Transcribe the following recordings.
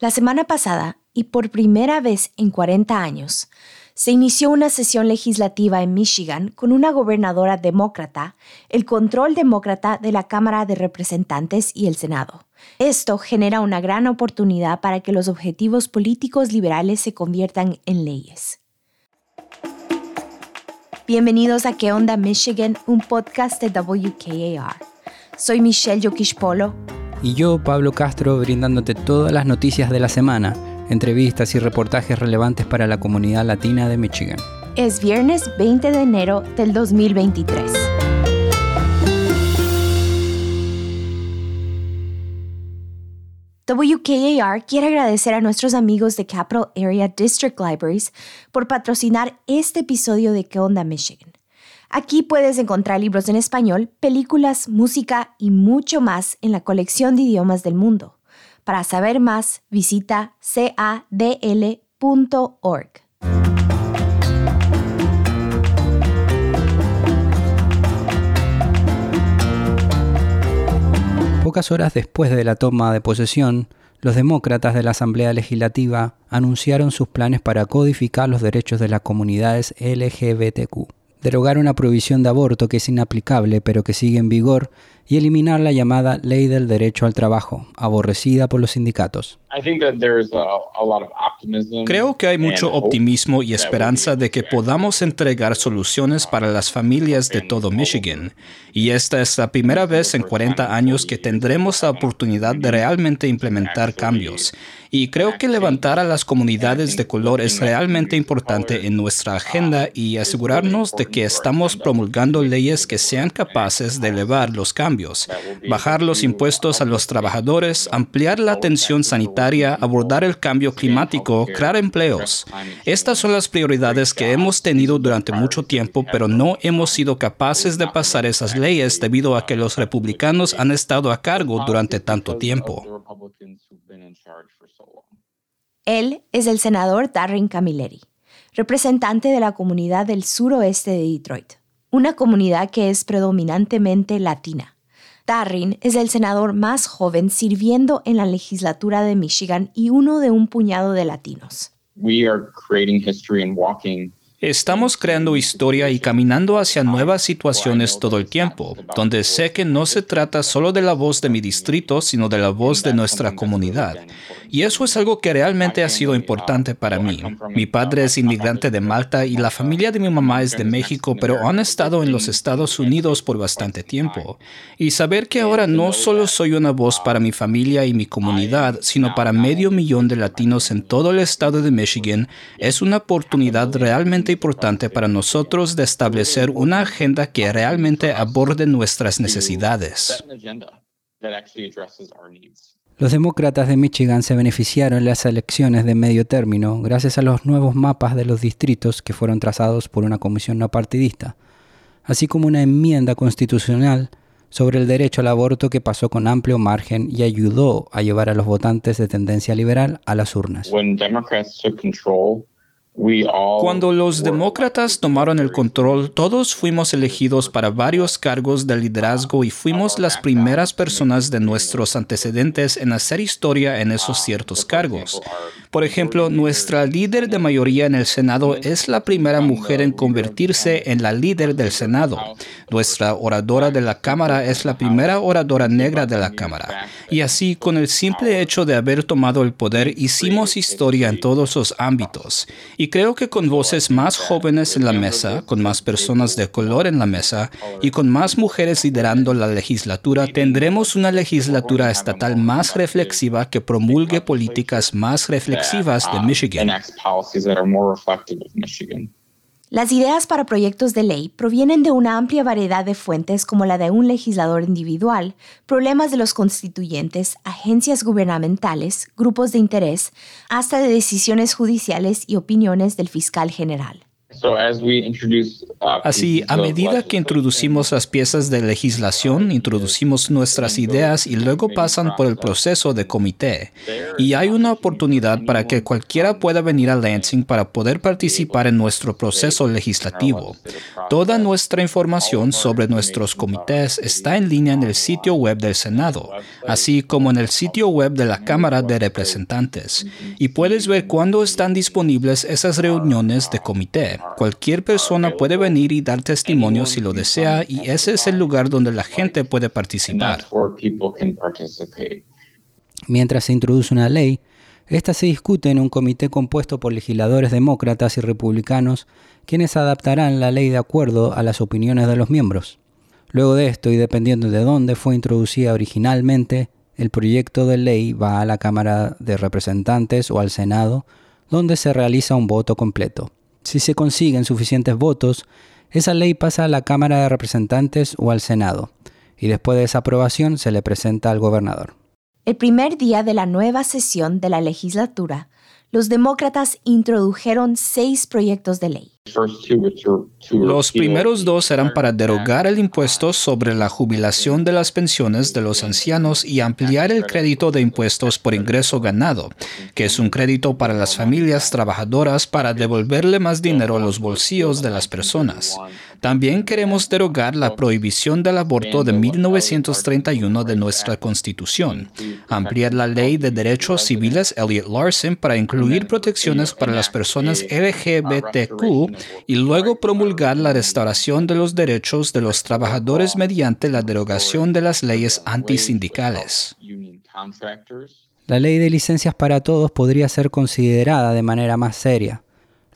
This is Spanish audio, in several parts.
La semana pasada, y por primera vez en 40 años, se inició una sesión legislativa en Michigan con una gobernadora demócrata, el control demócrata de la Cámara de Representantes y el Senado. Esto genera una gran oportunidad para que los objetivos políticos liberales se conviertan en leyes. Bienvenidos a ¿Qué onda Michigan? Un podcast de WKAR. Soy Michelle Polo y yo, Pablo Castro, brindándote todas las noticias de la semana, entrevistas y reportajes relevantes para la comunidad latina de Michigan. Es viernes 20 de enero del 2023. WKAR quiere agradecer a nuestros amigos de Capital Area District Libraries por patrocinar este episodio de ¿Qué onda Michigan? Aquí puedes encontrar libros en español, películas, música y mucho más en la colección de idiomas del mundo. Para saber más, visita cadl.org. Pocas horas después de la toma de posesión, los demócratas de la Asamblea Legislativa anunciaron sus planes para codificar los derechos de las comunidades LGBTQ derogar una prohibición de aborto que es inaplicable pero que sigue en vigor y eliminar la llamada ley del derecho al trabajo, aborrecida por los sindicatos. Creo que hay mucho optimismo y esperanza de que podamos entregar soluciones para las familias de todo Michigan. Y esta es la primera vez en 40 años que tendremos la oportunidad de realmente implementar cambios. Y creo que levantar a las comunidades de color es realmente importante en nuestra agenda y asegurarnos de que estamos promulgando leyes que sean capaces de elevar los cambios, bajar los impuestos a los trabajadores, ampliar la atención sanitaria, abordar el cambio climático, crear empleos. Estas son las prioridades que hemos tenido durante mucho tiempo, pero no hemos sido capaces de pasar esas leyes debido a que los republicanos han estado a cargo durante tanto tiempo. Él es el senador Darren Camilleri, representante de la comunidad del suroeste de Detroit, una comunidad que es predominantemente latina. Darren es el senador más joven sirviendo en la legislatura de Michigan y uno de un puñado de latinos. Estamos creando historia y caminando hacia nuevas situaciones todo el tiempo, donde sé que no se trata solo de la voz de mi distrito, sino de la voz de nuestra comunidad. Y eso es algo que realmente ha sido importante para mí. Mi padre es inmigrante de Malta y la familia de mi mamá es de México, pero han estado en los Estados Unidos por bastante tiempo. Y saber que ahora no solo soy una voz para mi familia y mi comunidad, sino para medio millón de latinos en todo el estado de Michigan, es una oportunidad realmente importante para nosotros de establecer una agenda que realmente aborde nuestras necesidades. Los demócratas de Michigan se beneficiaron en las elecciones de medio término gracias a los nuevos mapas de los distritos que fueron trazados por una comisión no partidista, así como una enmienda constitucional sobre el derecho al aborto que pasó con amplio margen y ayudó a llevar a los votantes de tendencia liberal a las urnas. Cuando los demócratas tomaron el control, todos fuimos elegidos para varios cargos de liderazgo y fuimos las primeras personas de nuestros antecedentes en hacer historia en esos ciertos cargos. Por ejemplo, nuestra líder de mayoría en el Senado es la primera mujer en convertirse en la líder del Senado. Nuestra oradora de la Cámara es la primera oradora negra de la Cámara. Y así, con el simple hecho de haber tomado el poder, hicimos historia en todos los ámbitos. Y creo que con voces más jóvenes en la mesa, con más personas de color en la mesa y con más mujeres liderando la legislatura, tendremos una legislatura estatal más reflexiva que promulgue políticas más reflexivas de Michigan. Las ideas para proyectos de ley provienen de una amplia variedad de fuentes como la de un legislador individual, problemas de los constituyentes, agencias gubernamentales, grupos de interés, hasta de decisiones judiciales y opiniones del fiscal general. Uh, Así, a medida que introducimos las piezas de legislación, introducimos nuestras ideas y luego pasan por el proceso de comité. Y hay una oportunidad para que cualquiera pueda venir a Lansing para poder participar en nuestro proceso legislativo. Toda nuestra información sobre nuestros comités está en línea en el sitio web del Senado, así como en el sitio web de la Cámara de Representantes. Y puedes ver cuándo están disponibles esas reuniones de comité. Cualquier persona puede venir y dar testimonio si lo desea y ese es el lugar donde la gente puede participar. Mientras se introduce una ley, esta se discute en un comité compuesto por legisladores demócratas y republicanos, quienes adaptarán la ley de acuerdo a las opiniones de los miembros. Luego de esto, y dependiendo de dónde fue introducida originalmente, el proyecto de ley va a la Cámara de Representantes o al Senado, donde se realiza un voto completo. Si se consiguen suficientes votos, esa ley pasa a la Cámara de Representantes o al Senado, y después de esa aprobación se le presenta al gobernador. El primer día de la nueva sesión de la legislatura, los demócratas introdujeron seis proyectos de ley. Los primeros dos eran para derogar el impuesto sobre la jubilación de las pensiones de los ancianos y ampliar el crédito de impuestos por ingreso ganado, que es un crédito para las familias trabajadoras para devolverle más dinero a los bolsillos de las personas. También queremos derogar la prohibición del aborto de 1931 de nuestra Constitución, ampliar la ley de derechos civiles Elliot Larson para incluir protecciones para las personas LGBTQ y luego promulgar la restauración de los derechos de los trabajadores mediante la derogación de las leyes antisindicales. La ley de licencias para todos podría ser considerada de manera más seria,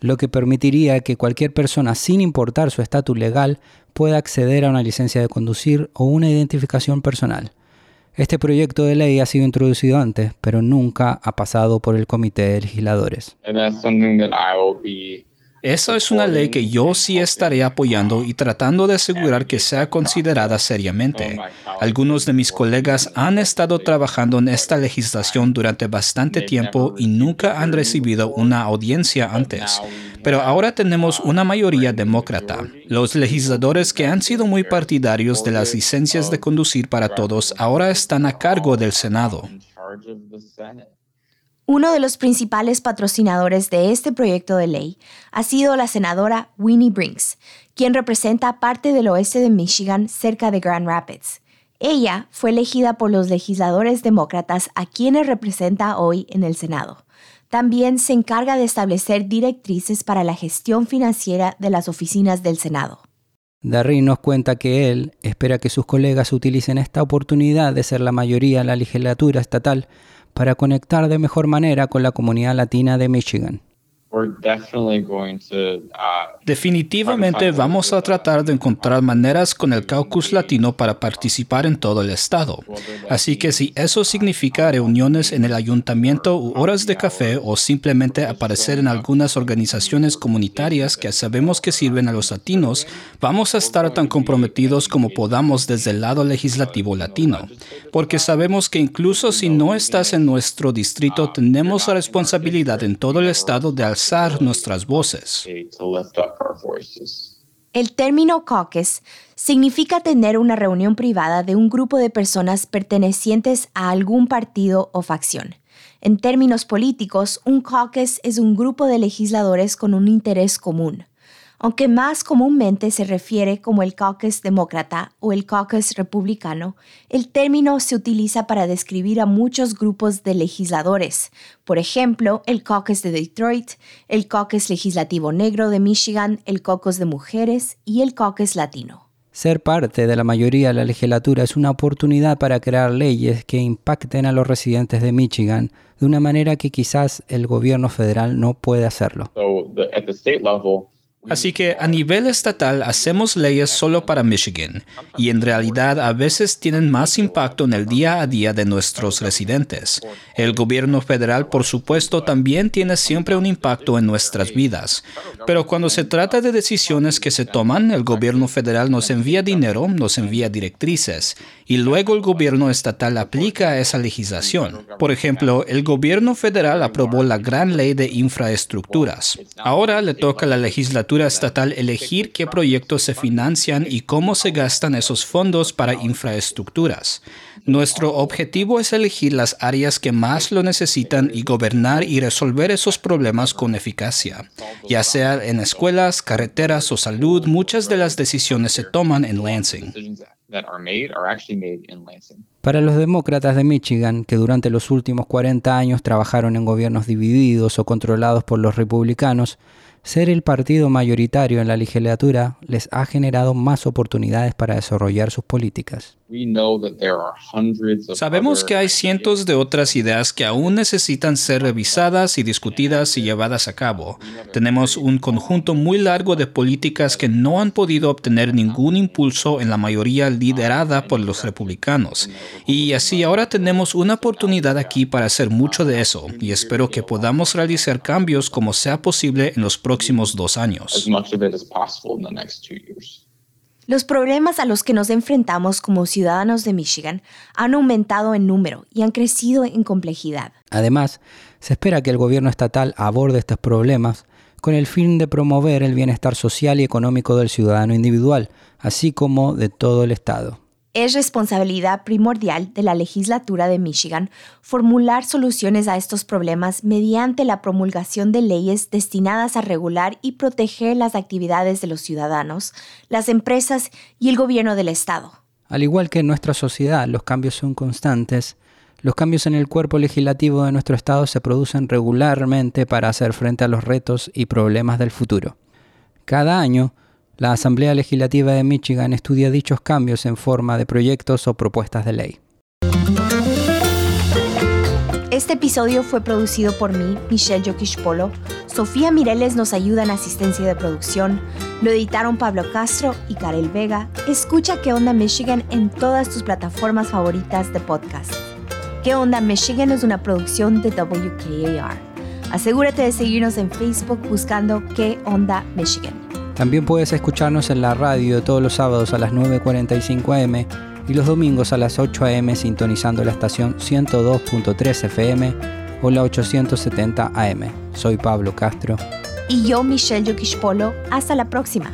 lo que permitiría que cualquier persona, sin importar su estatus legal, pueda acceder a una licencia de conducir o una identificación personal. Este proyecto de ley ha sido introducido antes, pero nunca ha pasado por el comité de legisladores. Esa es una ley que yo sí estaré apoyando y tratando de asegurar que sea considerada seriamente. Algunos de mis colegas han estado trabajando en esta legislación durante bastante tiempo y nunca han recibido una audiencia antes. Pero ahora tenemos una mayoría demócrata. Los legisladores que han sido muy partidarios de las licencias de conducir para todos ahora están a cargo del Senado. Uno de los principales patrocinadores de este proyecto de ley ha sido la senadora Winnie Brinks, quien representa parte del oeste de Michigan cerca de Grand Rapids. Ella fue elegida por los legisladores demócratas a quienes representa hoy en el Senado. También se encarga de establecer directrices para la gestión financiera de las oficinas del Senado. Darry nos cuenta que él espera que sus colegas utilicen esta oportunidad de ser la mayoría en la legislatura estatal para conectar de mejor manera con la comunidad latina de Michigan. Uh, Definitivamente vamos a tratar de encontrar maneras con el caucus latino para participar en todo el estado. Así que si eso significa reuniones en el ayuntamiento u horas de café o simplemente aparecer en algunas organizaciones comunitarias que sabemos que sirven a los latinos, vamos a estar tan comprometidos como podamos desde el lado legislativo latino. Porque sabemos que incluso si no estás en nuestro distrito, tenemos la responsabilidad en todo el estado de alzar nuestras voces. El término caucus significa tener una reunión privada de un grupo de personas pertenecientes a algún partido o facción. En términos políticos, un caucus es un grupo de legisladores con un interés común aunque más comúnmente se refiere como el caucus demócrata o el caucus republicano, el término se utiliza para describir a muchos grupos de legisladores, por ejemplo, el caucus de Detroit, el caucus legislativo negro de Michigan, el caucus de mujeres y el caucus latino. Ser parte de la mayoría de la legislatura es una oportunidad para crear leyes que impacten a los residentes de Michigan de una manera que quizás el gobierno federal no puede hacerlo. Así que a nivel estatal hacemos leyes solo para Michigan y en realidad a veces tienen más impacto en el día a día de nuestros residentes. El gobierno federal, por supuesto, también tiene siempre un impacto en nuestras vidas. Pero cuando se trata de decisiones que se toman, el gobierno federal nos envía dinero, nos envía directrices y luego el gobierno estatal aplica esa legislación. Por ejemplo, el gobierno federal aprobó la gran ley de infraestructuras. Ahora le toca a la legislatura estatal elegir qué proyectos se financian y cómo se gastan esos fondos para infraestructuras. Nuestro objetivo es elegir las áreas que más lo necesitan y gobernar y resolver esos problemas con eficacia. Ya sea en escuelas, carreteras o salud, muchas de las decisiones se toman en Lansing. Para los demócratas de Michigan, que durante los últimos 40 años trabajaron en gobiernos divididos o controlados por los republicanos, ser el partido mayoritario en la legislatura les ha generado más oportunidades para desarrollar sus políticas. Sabemos que hay cientos de otras ideas que aún necesitan ser revisadas y discutidas y llevadas a cabo. Tenemos un conjunto muy largo de políticas que no han podido obtener ningún impulso en la mayoría liderada por los republicanos. Y así ahora tenemos una oportunidad aquí para hacer mucho de eso y espero que podamos realizar cambios como sea posible en los próximos dos años. Los problemas a los que nos enfrentamos como ciudadanos de Michigan han aumentado en número y han crecido en complejidad. Además, se espera que el gobierno estatal aborde estos problemas con el fin de promover el bienestar social y económico del ciudadano individual, así como de todo el Estado. Es responsabilidad primordial de la legislatura de Michigan formular soluciones a estos problemas mediante la promulgación de leyes destinadas a regular y proteger las actividades de los ciudadanos, las empresas y el gobierno del Estado. Al igual que en nuestra sociedad los cambios son constantes, los cambios en el cuerpo legislativo de nuestro Estado se producen regularmente para hacer frente a los retos y problemas del futuro. Cada año, la Asamblea Legislativa de Michigan estudia dichos cambios en forma de proyectos o propuestas de ley. Este episodio fue producido por mí, Michelle Yokish Polo. Sofía Mireles nos ayuda en asistencia de producción. Lo editaron Pablo Castro y Karel Vega. Escucha ¿Qué onda Michigan en todas tus plataformas favoritas de podcast. ¿Qué onda Michigan es una producción de WKAR. Asegúrate de seguirnos en Facebook buscando ¿Qué onda Michigan? También puedes escucharnos en la radio todos los sábados a las 9.45 am y los domingos a las 8 am sintonizando la estación 102.3 FM o la 870 AM. Soy Pablo Castro. Y yo, Michelle Polo. Hasta la próxima.